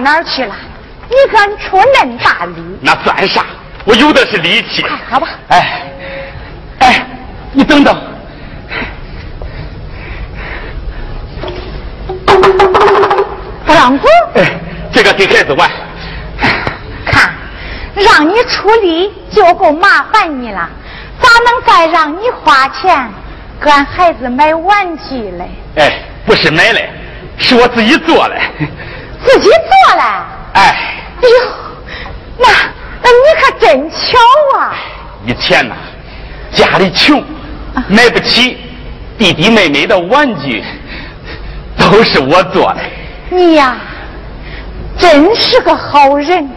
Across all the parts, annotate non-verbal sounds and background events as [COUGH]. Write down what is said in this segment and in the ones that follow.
哪儿去了？你敢出恁大力？那算啥？我有的是力气。快喝吧。哎，哎，你等等。不让走？哎，这个给孩子玩。看，让你出力就够麻烦你了，咋能再让你花钱给俺孩子买玩具嘞？哎，不是买嘞。是我自己做的，自己做了。哎，哎呦，那那你可真巧啊！以前呐，家里穷，买不起弟弟妹妹的玩具，都是我做的。你呀，真是个好人。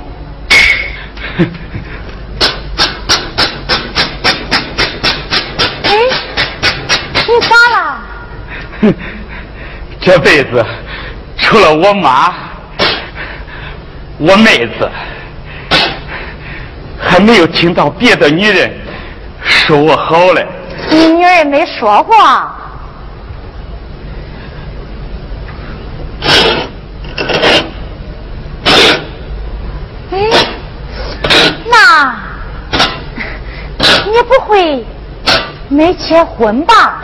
哎，你咋了？[LAUGHS] 这辈子除了我妈，我妹子还没有听到别的女人说我好嘞。你女儿没说过？哎，那你不会没结婚吧？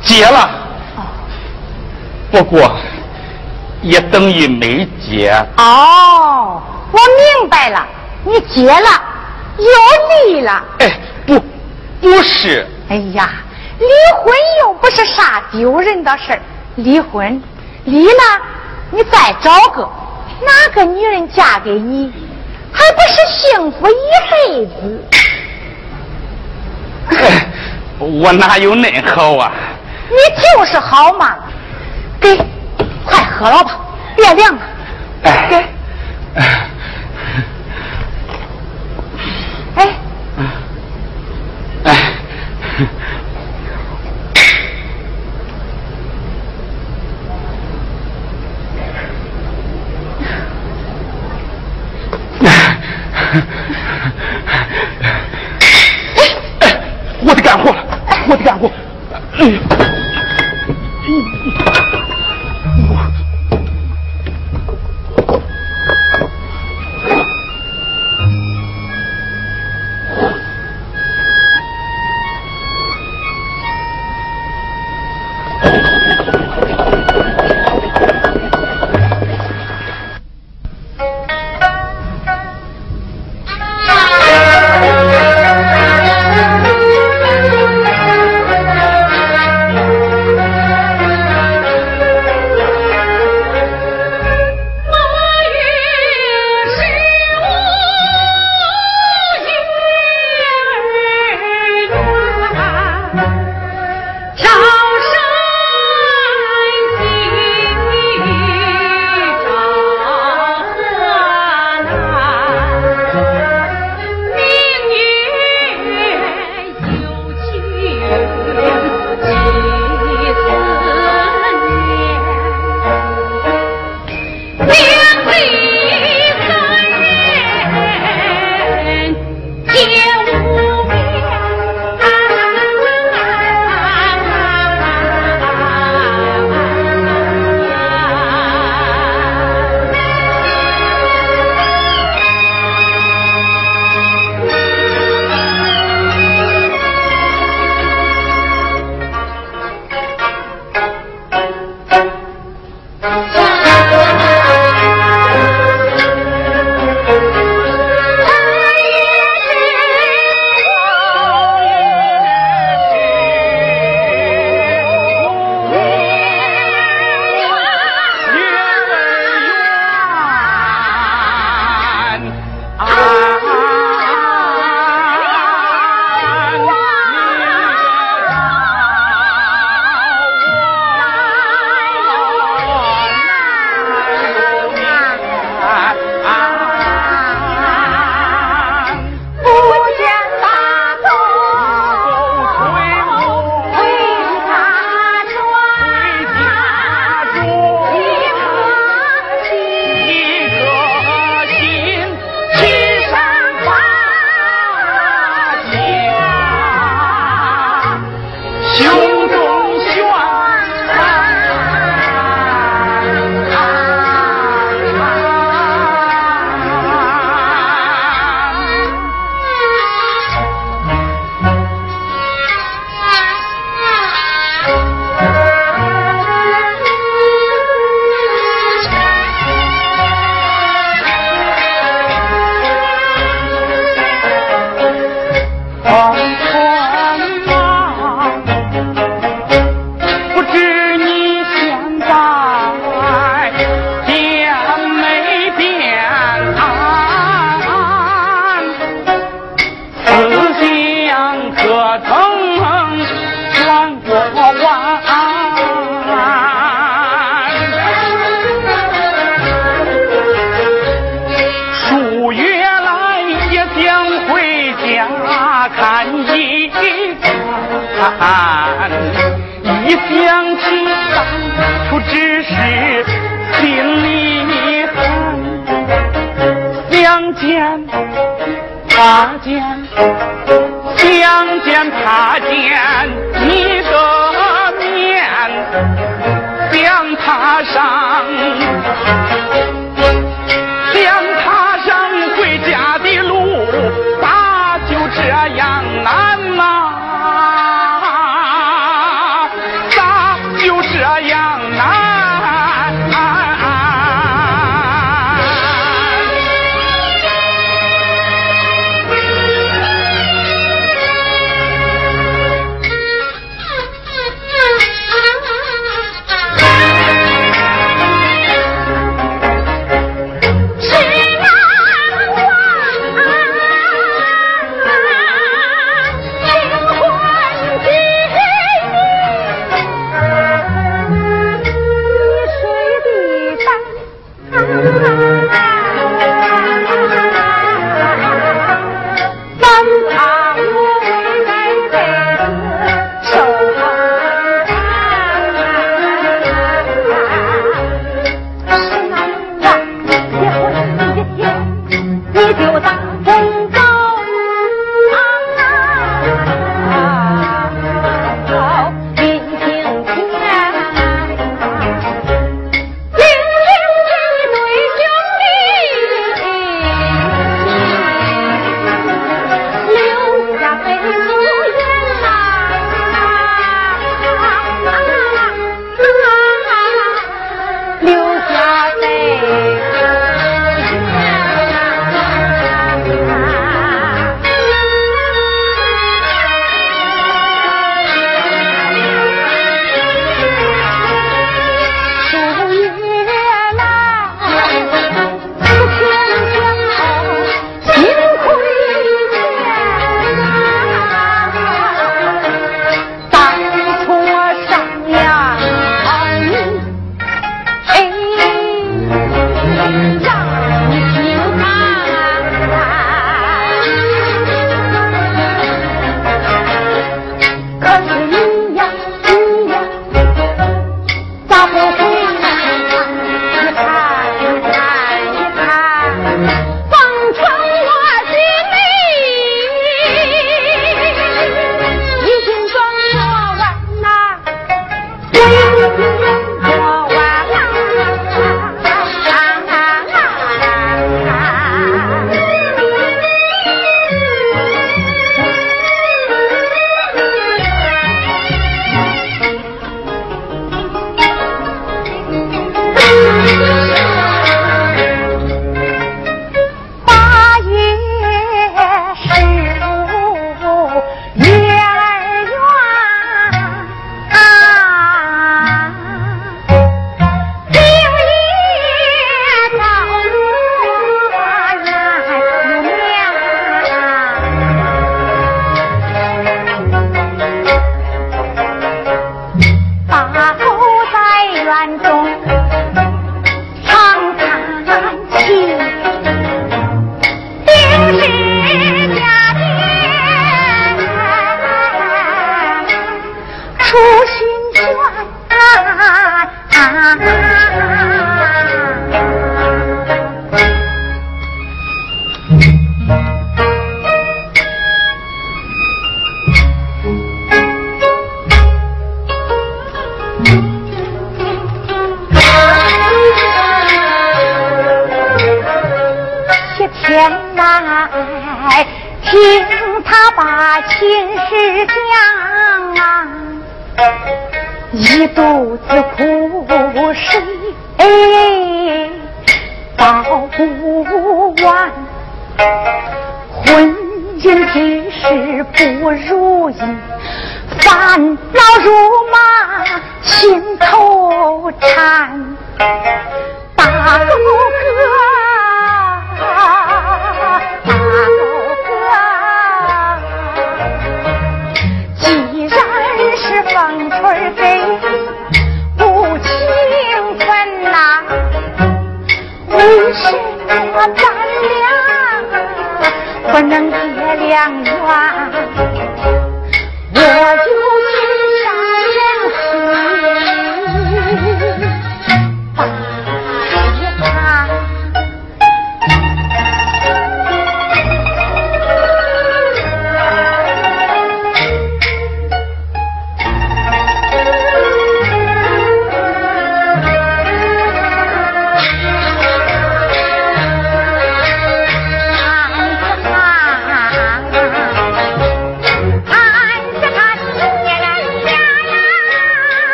结了。不过，也等于没结。哦，我明白了，你结了，又离了。哎，不，不是。哎呀，离婚又不是啥丢人的事儿。离婚，离了，你再找个，哪个女人嫁给你，还不是幸福一辈子？哎，我哪有那好啊？你就是好嘛。给，快喝了吧，别凉了。给，哎，哎。哎，我得干活了，我得干活。哎。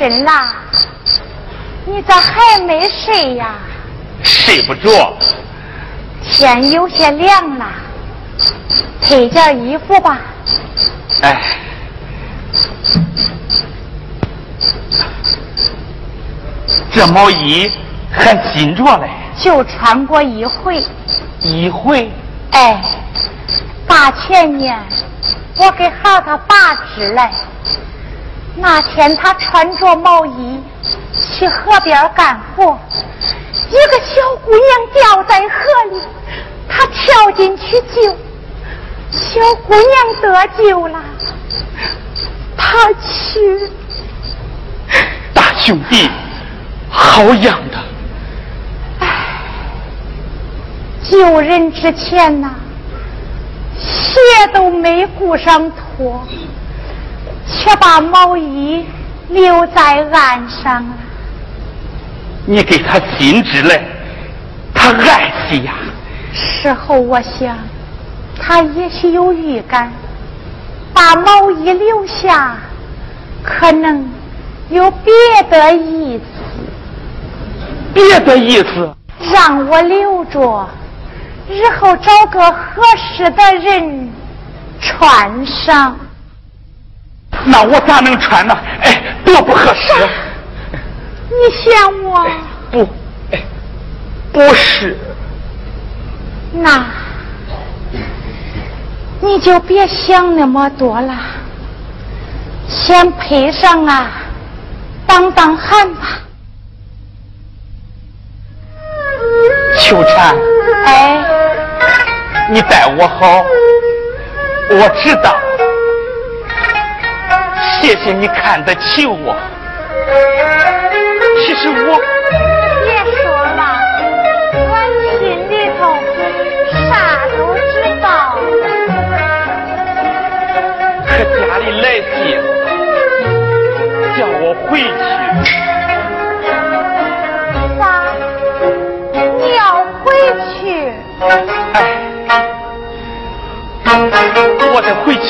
夜深了，你咋还没睡呀？睡不着。天有些凉了，配件衣服吧。哎，这毛衣还新着嘞。就穿过一回。一回？哎，大前年我给孩他拔枝来，那天他穿着毛衣去河边干活，一个小姑娘掉在河里，他跳进去救，小姑娘得救了，他去。大兄弟，好样的！哎救人之前呐，鞋都没顾上脱，却把毛衣留在岸上了。你给他新织嘞，他爱惜呀。事后我想，他也许有预感，把毛衣留下，可能有别的意思。别的意思？让我留着。日后找个合适的人穿上。那我咋能穿呢？哎，多不合适！你嫌我？不，哎，不是。那你就别想那么多了，先配上啊，挡挡寒吧。秋蝉。哎。你待我好，我知道。谢谢你看得起我。其实我别说了，我心里头啥都知道。可家里来信，叫我回去。咋？你要回去？哎。我得回去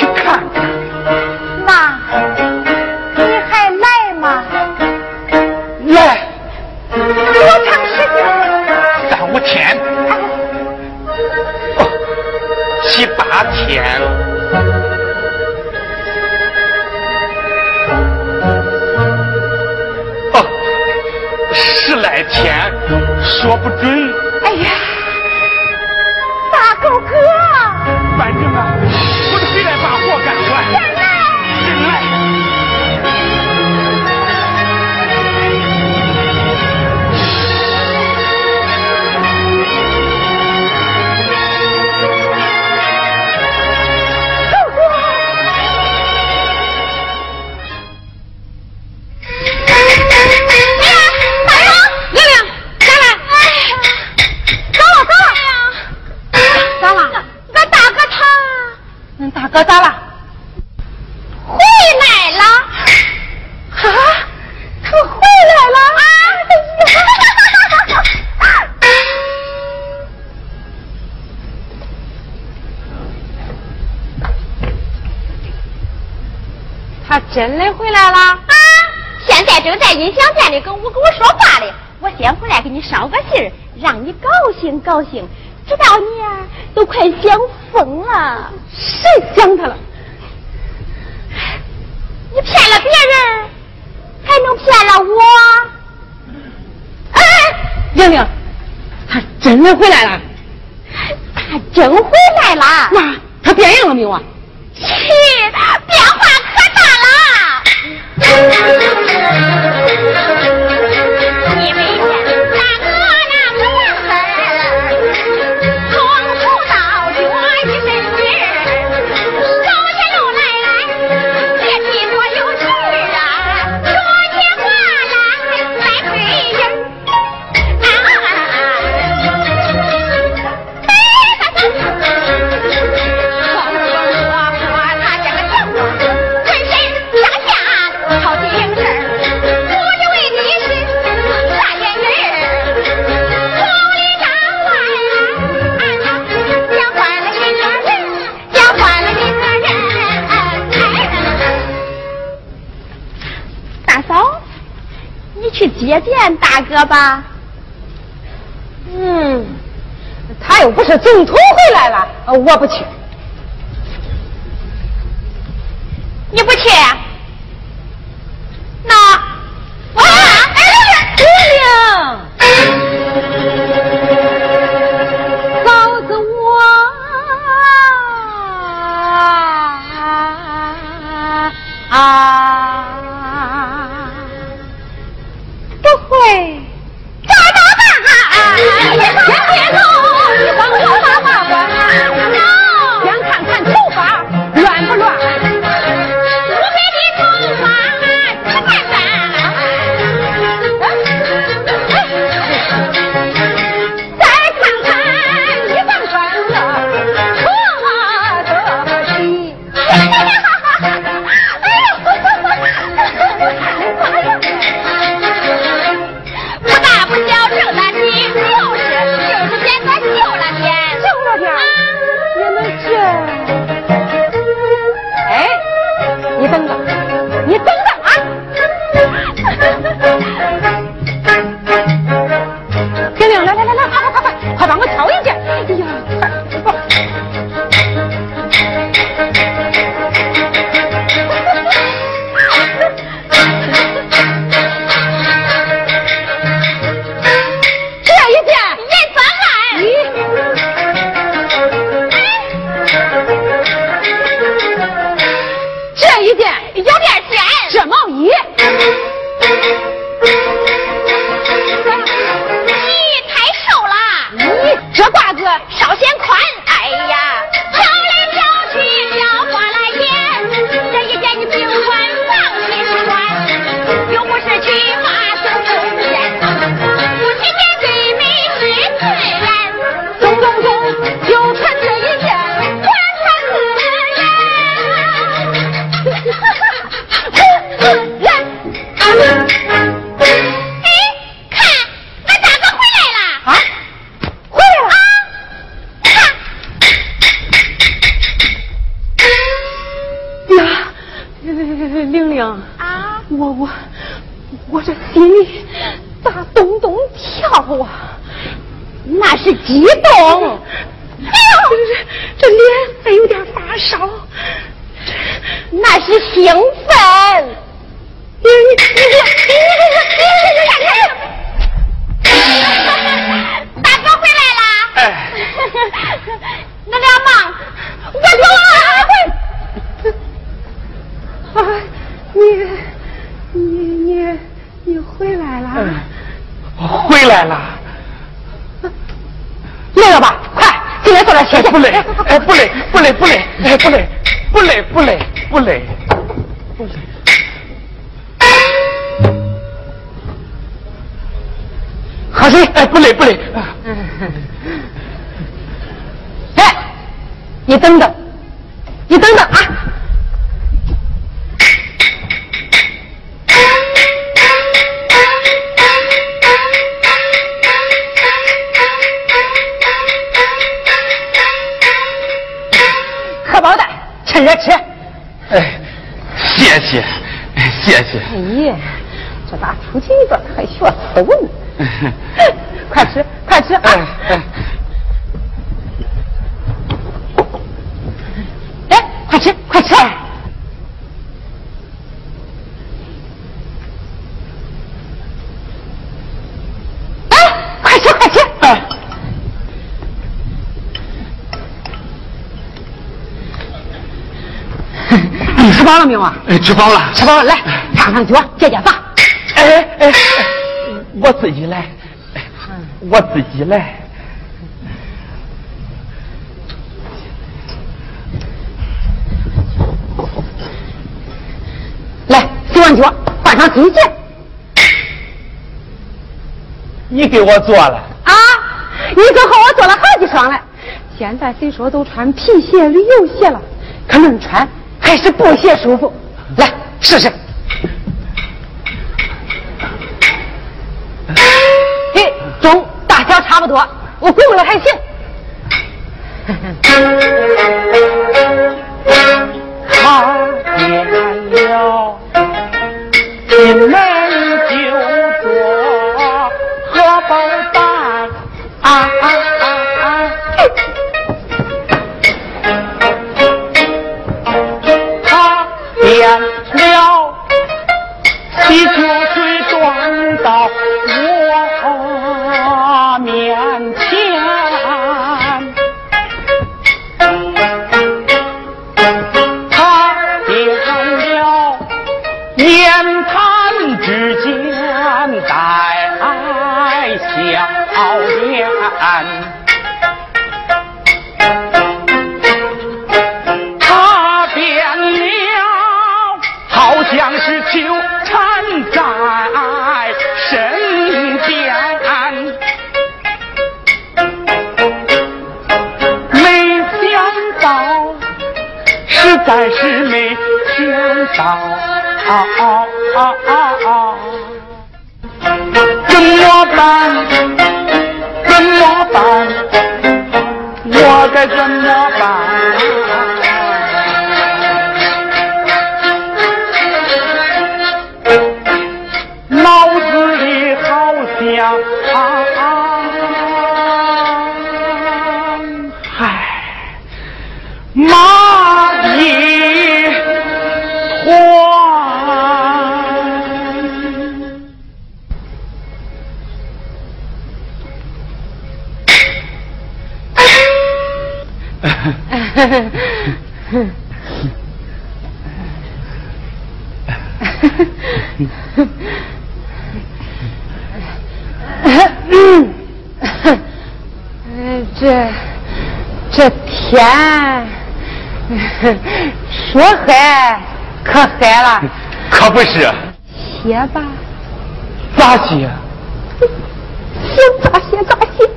说不准。高兴。知道你啊，都快想疯了。谁想他了？你骗了别人，还能骗了我？哎，玲玲，他真的回来了。他真回哥吧？嗯，他又不是总统回来了，我不去。你不去？我我这心里咋咚咚跳啊？那是激动，这这脸还有点发烧，那是兴饱了没有啊？哎，吃饱了，吃饱了，来烫烫脚，解解乏。哎哎，我自己来，我自己来。来，洗完脚，换上新鞋。你给我做了啊？你可和，我做了好几双了。现在虽说都穿皮鞋、旅游鞋了，可能穿还是布鞋舒服，来试试。嘿，中，大小差不多，我估摸着还行。[LAUGHS] 这这天。说嗨可嗨了，可不是。歇吧。咋歇？想咋歇咋歇。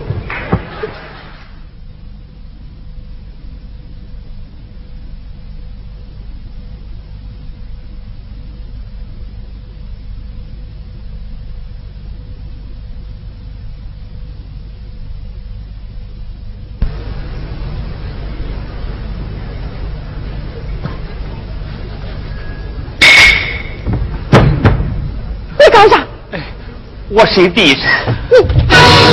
干啥？我睡地上。请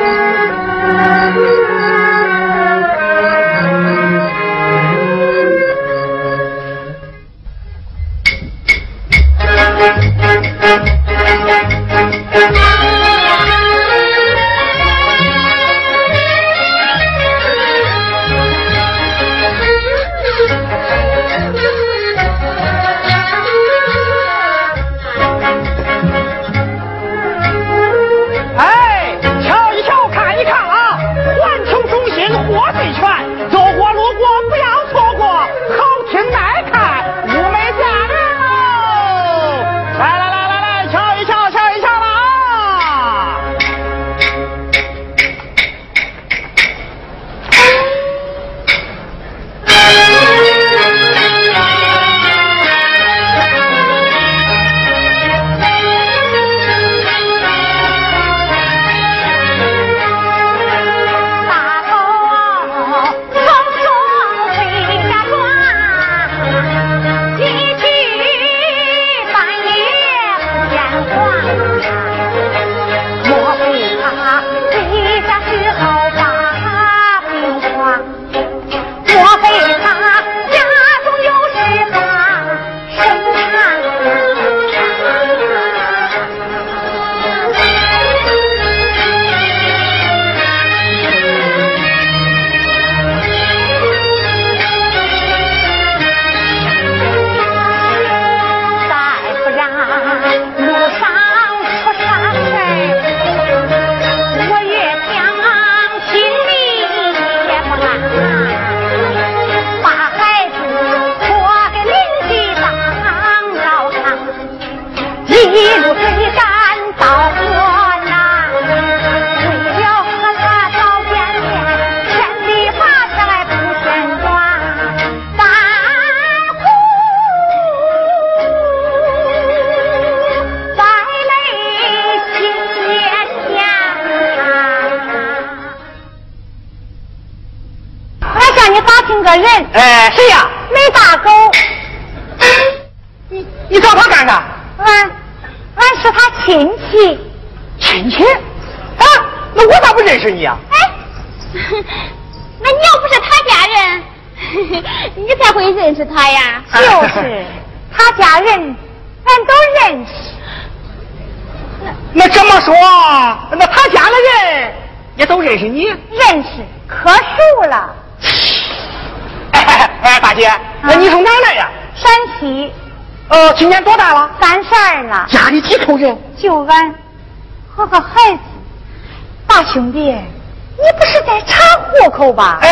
吧？哎，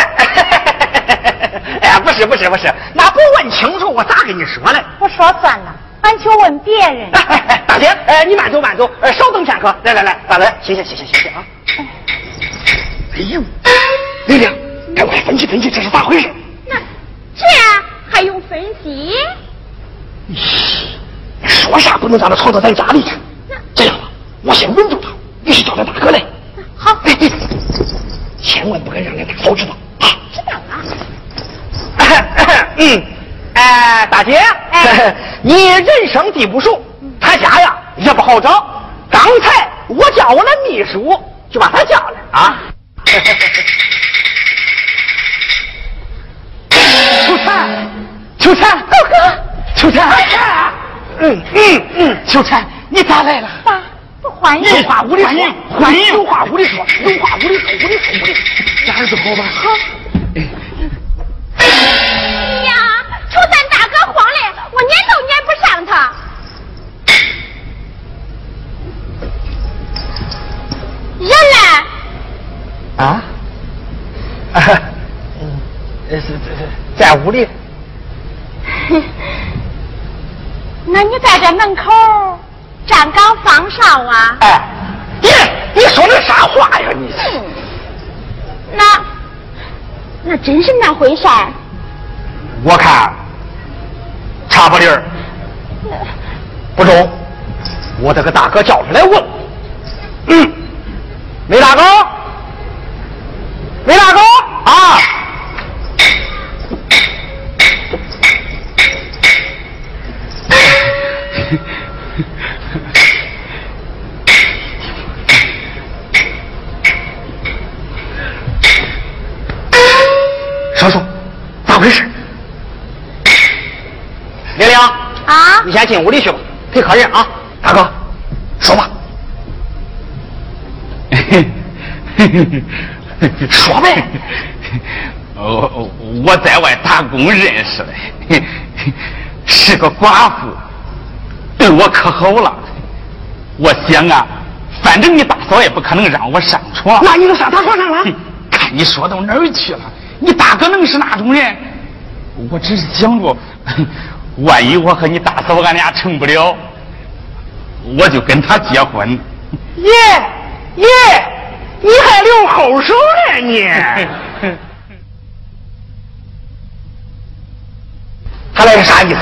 哎，不是不是不是，那不问清楚，我咋跟你说嘞？不说算了，俺去问别人。大姐，哎，你慢走慢走，稍等片刻。来来来，大哥，谢谢谢谢谢谢啊。哎呦，丽丽，赶快分析分析，这是咋回事？那这还用分析？说啥不能让他闯到咱家里去。这样吧，我先稳住他，你去叫他大哥来。好，千万不敢让人大嫂知道啊！知道了。[COUGHS] 嗯，哎，大姐，[LAUGHS] 你人生地不熟，他家呀也不好找。刚才我叫我那秘书，就把他叫来啊。[LAUGHS] 秋蝉，秋蝉，哥哥。秋蝉，嗯嗯嗯，秋蝉，你咋来了？爸，不欢迎。有话屋里说，欢迎。有话屋里说，有话屋里说，屋里说，屋里。家儿子好吧？好。呀，秋蝉大哥慌嘞，我撵都撵不上他。人呢？啊？嗯，[LAUGHS] 是是在屋里。[LAUGHS] 那你在这门口放哨啊？哎，你你说的啥话呀你？那那真是那回事儿？我看差不离儿，不中，我得个大哥叫出来问。嗯，梅大哥，梅大哥你先进屋里去吧，陪客人啊。大哥，说吧。[LAUGHS] 说呗。我 [LAUGHS] 我在外打工认识的，是个寡妇，对我可好了。我想啊，反正你大嫂也不可能让我上床。那你就上他床上了？看你说到哪儿去了？你大哥能是那种人？我只是想着，万一我和你大嫂俺俩成不了，我就跟他结婚。耶耶，你还留后手呢你？[LAUGHS] 他来是啥意思？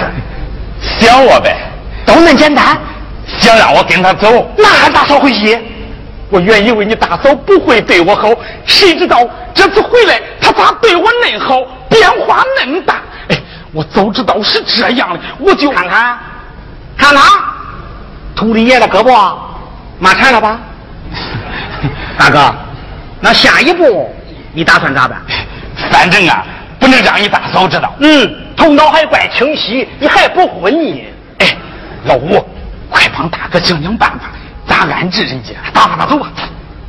想我呗，都那么简单？想让我跟他走？那俺大嫂回去。我原以为你大嫂不会对我好，谁知道这次回来，她咋对我恁好，变化恁大？哎，我早知道是这样的，我就看看，看看，土里爷的胳膊麻缠了吧？[LAUGHS] 大哥，那下一步你打算咋办？[LAUGHS] 反正啊，不能让你大嫂知道。嗯，头脑还怪清晰，你还不昏呢？哎，老五，快帮大哥想想办法。咋安置人家？打发他走吧。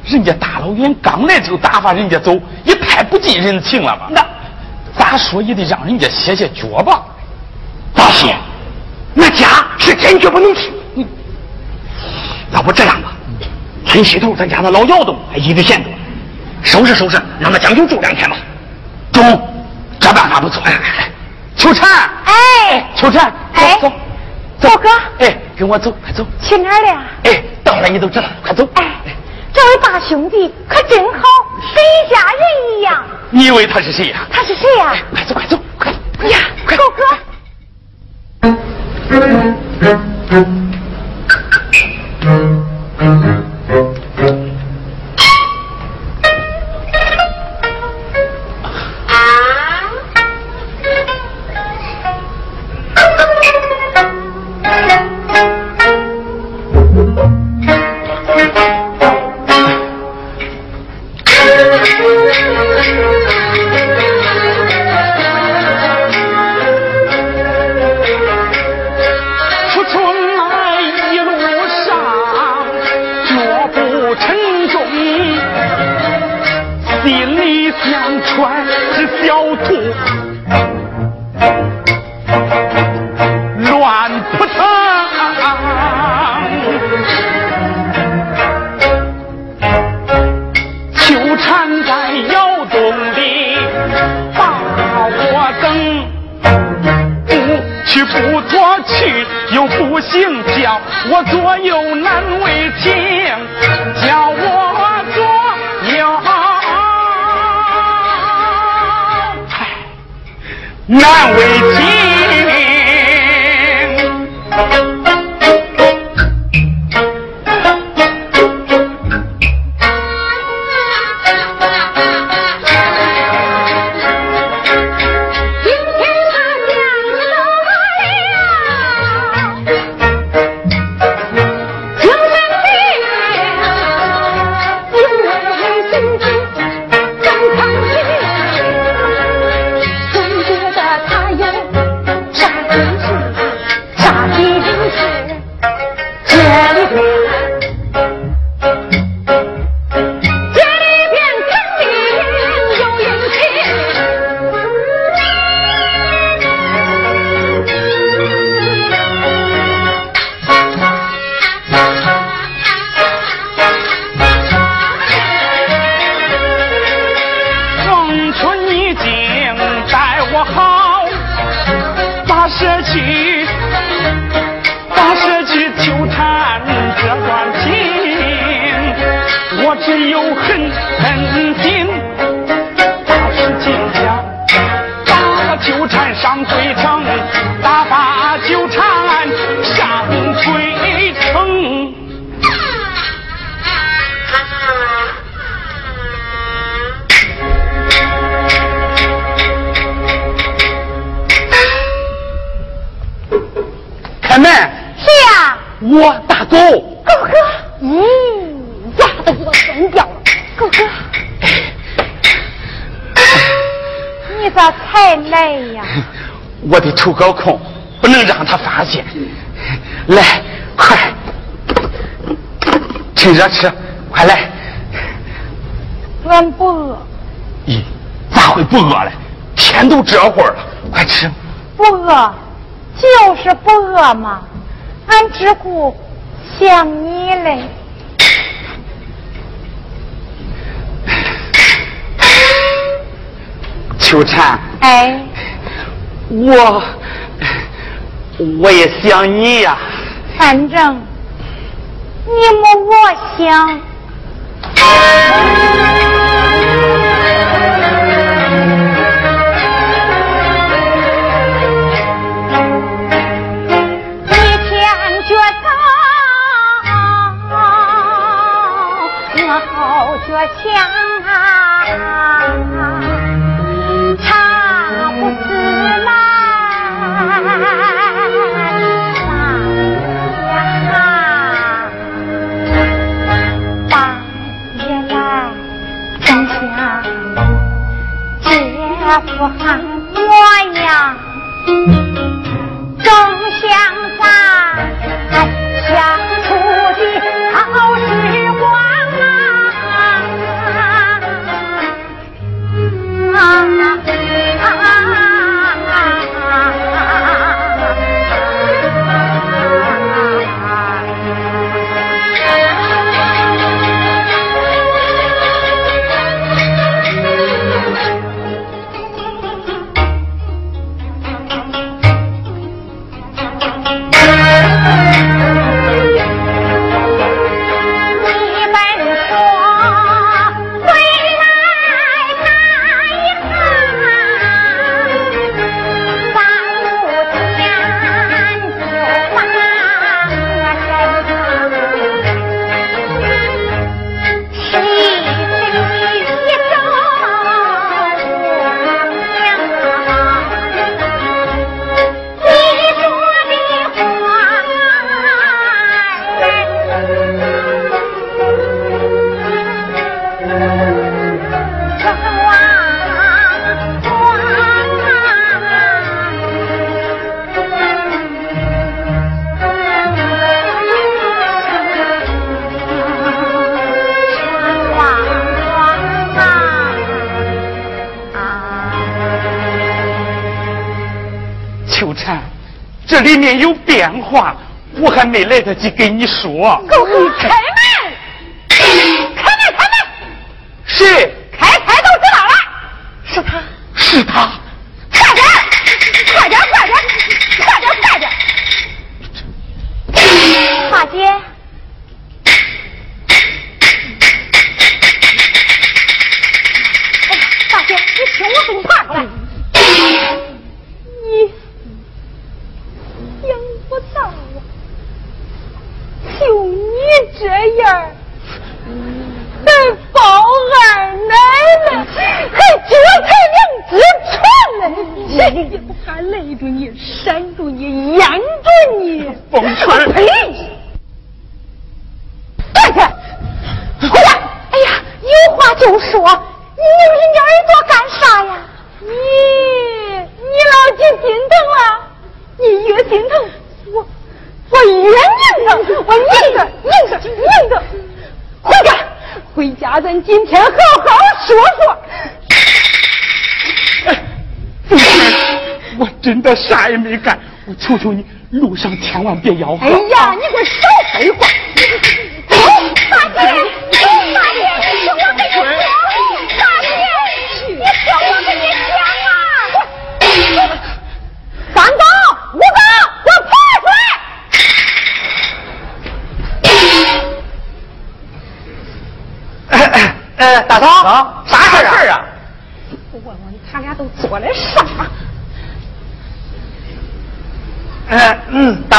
人家大老远刚来就打发人家走，也太不近人情了吧？那咋说也得让人家歇歇脚吧？咋歇？那家是坚决不能去。要不这样吧，村西头咱家那老窑洞还一直闲着，收拾收拾，让他将就住两天吧。中，这办法不错。秋蝉，哎，秋蝉，走走。走哥，哎，跟我走，快走。去哪儿了？哎，到了你都知道，快走。哎，这位大兄弟可真好，跟一家人一样。你以为他是谁呀？他是谁呀？快走，快走，快！哎呀，快狗哥。不高空，不能让他发现。来，快，趁热吃，快来。俺不饿。咦，咋会不饿嘞？天都这会儿了，快吃。不饿，就是不饿嘛。俺只顾想你嘞。秋蝉，哎，我。我也想你呀，反正你没我想，你前觉早，我后觉欠。喊我呀。秋蝉，这里面有变化，我还没来得及跟你说。狗狗开门，开门，开门！谁？开开都知道了，是他，是他。快点，快点，快点，快点，快点！大姐，哎大姐，你听我给你爬出来。你想不到啊，就你这样，还抱二奶奶，还脚踩两只船呢，这还勒住你，扇住你，压住你，风春呸！快去，回来！哎呀，有话就说，你拧人家耳朵干啥呀？你你老几心疼了？你越心疼，我我越拧着，我拧着拧着拧着。回家，回家，咱今天好好说说。风春，我真的啥也没干，求你，路上千万别吆喝。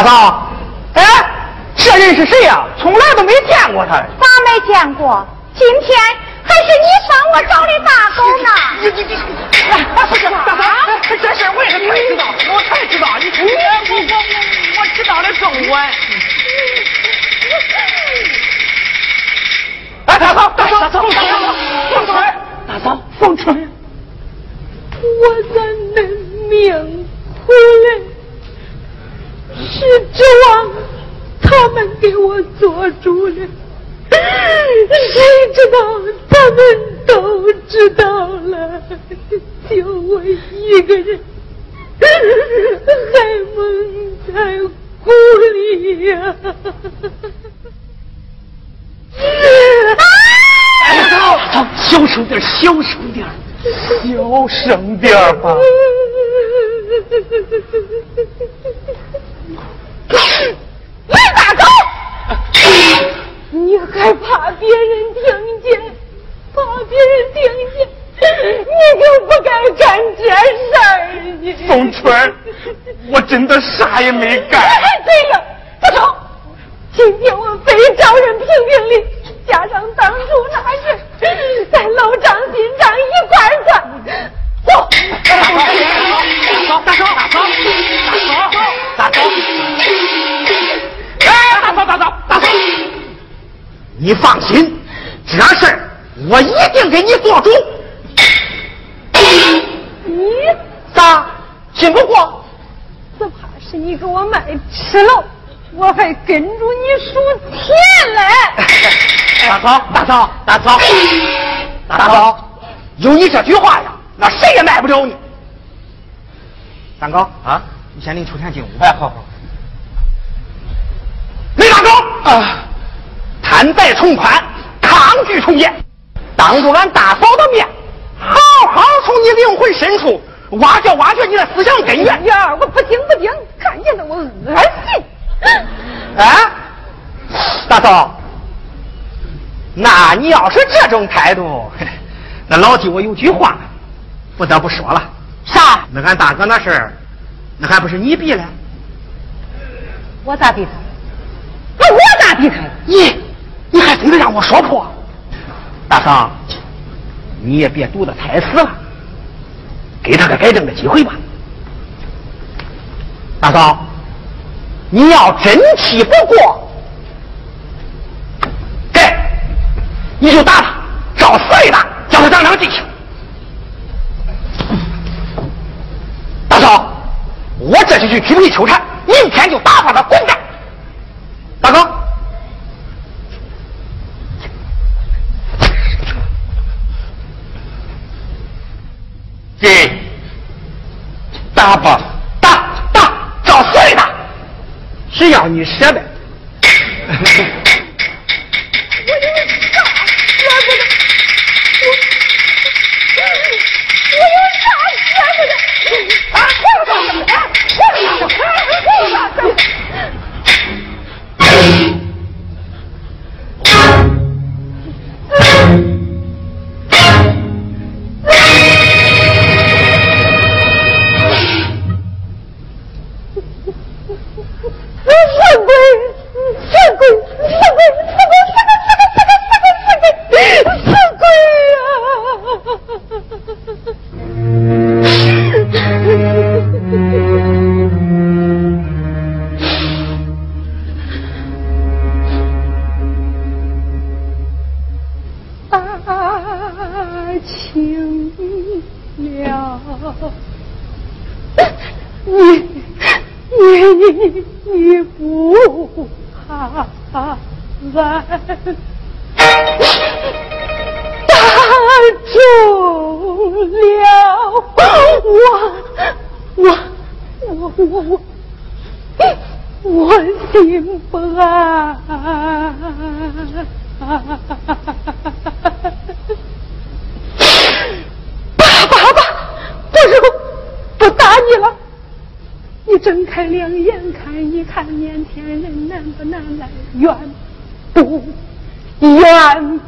嗯，大嫂，哎，这人是谁呀？从来都没见过他。咋没见过？今天还是你帮我找的大狗呢？你你你，哎，不是大嫂，这事我也是才知道，我才知道，你我我我我知道的更晚。哎，大嫂，大嫂，大嫂，凤春，大嫂，凤春，我的人命回来，是指望他们给我做主了。谁知道他们都知道了，就我一个人还蒙在鼓里呀、大嫂，大嫂，小声点，小声点，小声点儿吧。你咋走？你还怕别人听见？怕别人听见，你就不该干这事儿你。凤春，我真的啥也没干。哎，对了，不走，今天我非找人评评理，加上当初那事，咱老账新账一块儿算。走。大嫂，大嫂，大嫂，大嫂，大嫂，哎，大嫂，大嫂，大嫂，你放心，这事儿我一定给你做主。你咋？信不过？只怕是你给我卖吃了，我还跟着你数钱嘞。大嫂，大嫂，大嫂，大嫂，有你这句话呀，那谁也卖不了你。三哥啊，你先领秋田进屋。哎，好好。李大高啊，坦白从宽，抗拒从严，当着俺大嫂的面，好好从你灵魂深处挖掘挖掘你的思想根源。呀，我不听不听，看见了我恶心。啊，大嫂，那你要是这种态度，那老弟我有句话不得不说了。啥？那俺大哥那事儿，那还不是你逼的？我咋逼他？那我咋逼他？你，你还非得让我说破？大嫂，你也别赌的太死了，给他个改正的机会吧。大嫂，你要真气不过，该你就打他，找死里打，叫他长长记性。大嫂，我这就去批评秋蝉，明天就打发他滚蛋。大哥，给，打吧。打打，找死也打只要你舍得。两眼看一看眼前人难不难来远不远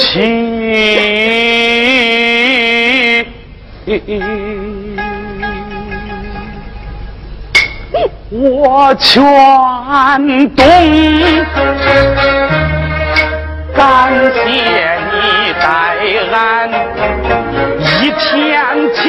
情，我全懂。感谢你带俺一片情，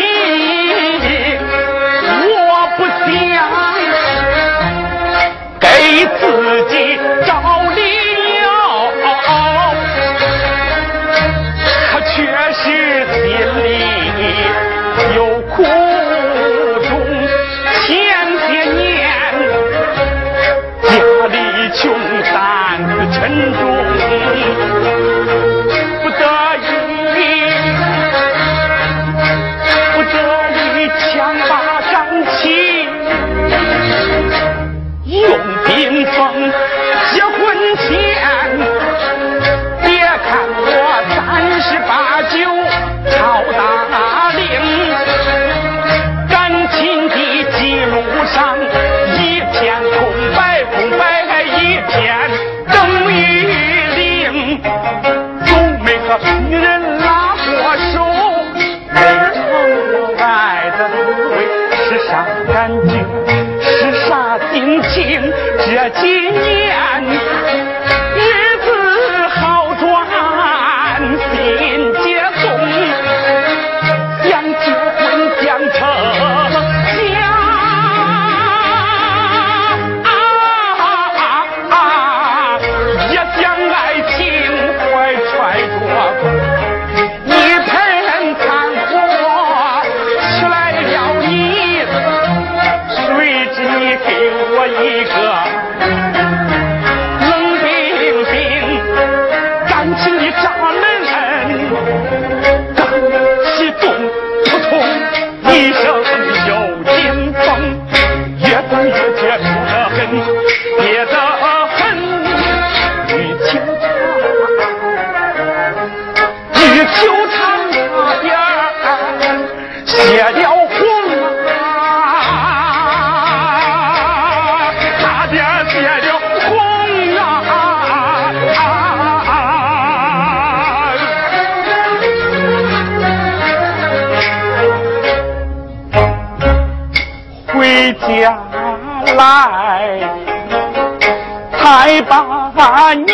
才把你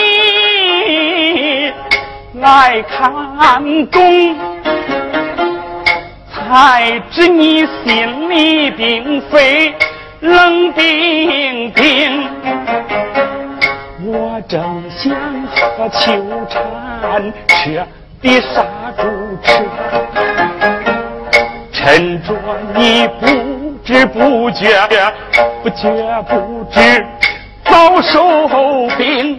来看中，才知你心里并非冷冰冰。我正想和秋蝉吃的杀猪吃。趁着你不知不觉，不觉不知遭受病，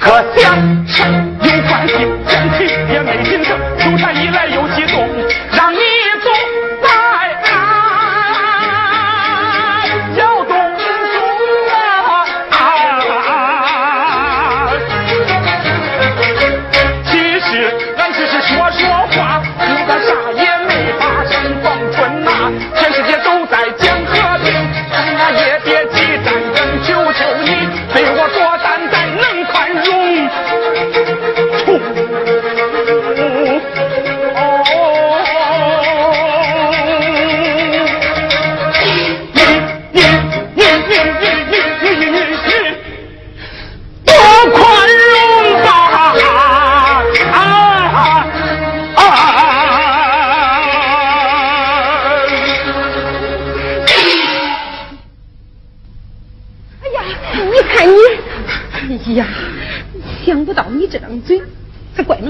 可想吃有关系，真情也没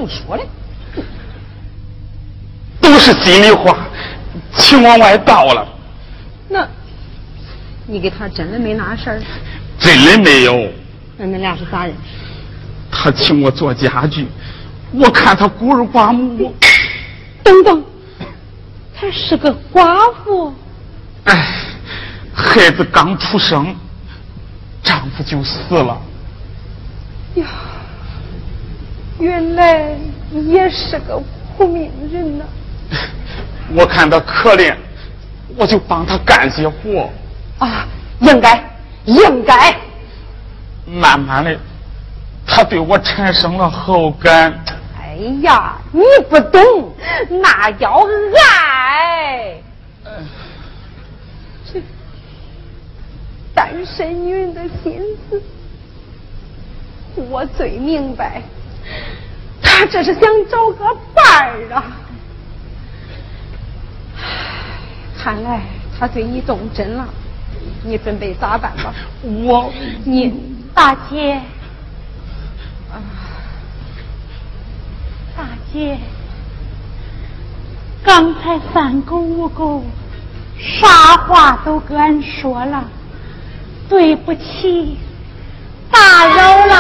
还怪能说嘞。[LAUGHS] 都是心里话，请往外倒了，那，你给他真的没那事儿？真的没有。那恁俩是咋认识？他请我做家具，我看他孤儿寡母，[COUGHS] 等等，他是个寡妇。哎，孩子刚出生，丈夫就死了。呀，原来你也是个苦命人呐、[LAUGHS] 我看他可怜，我就帮他干些活。啊，应该，应该。慢慢的，他对我产生了好感。哎呀，你不懂，那叫爱。这单身女人的心思，我最明白。他这是想找个伴儿啊！看来他对你动真了，你准备咋办吧？我你大姐，啊，大姐，刚才三狗五狗啥话都跟俺说了，对不起，打扰了。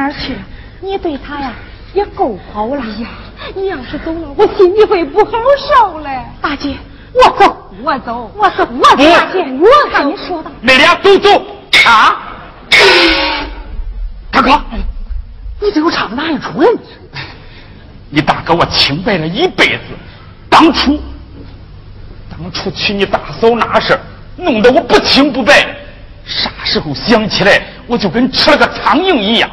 哪儿去？你对他呀也够好了。哎呀，你要是走了，我心里会不好受嘞。大姐，我走，我走，我走，我走。大姐，我看你说的。你俩都走啊！大哥，你这又唱哪一出来？你大哥我清白了一辈子，当初当初娶你大嫂那事儿，弄得我不清不白。啥时候想起来，我就跟吃了个苍蝇一样。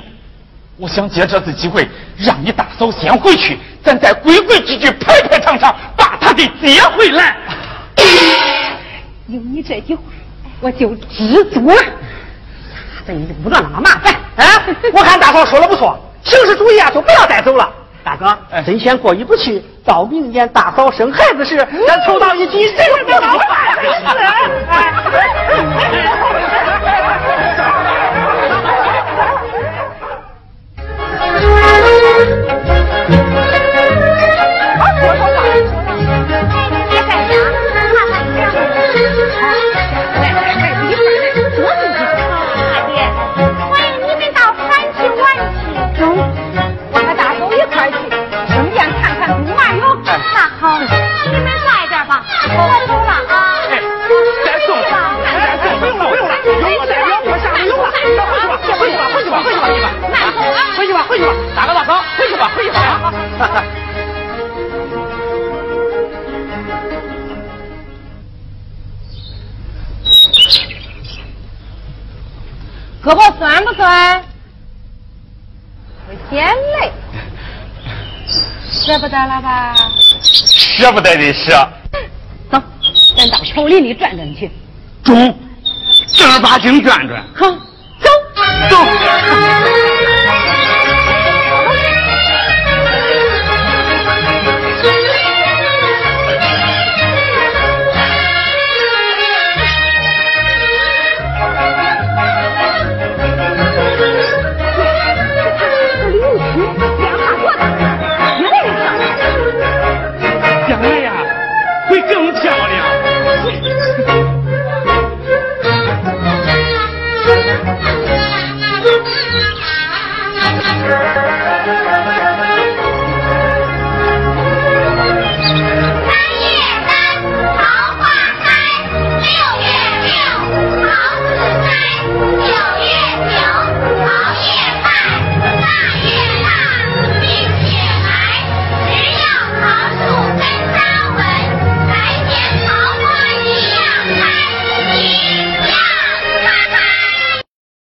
我想借这次机会，让你大嫂先回去，咱再规规矩矩、排排场场把她给接回来。有你这句话，我就知足了。这你就不能那么麻烦啊！我看大嫂说的不错，形式主义啊，就不要再走了。大哥，真先过意不去，到明年大嫂生孩子时，咱凑到一起，谁也别闹那好，你胳膊酸不酸？会嫌累，舍不得了吧？舍不得的舍。走，咱到树林里转转去。中，正儿八经转转。好，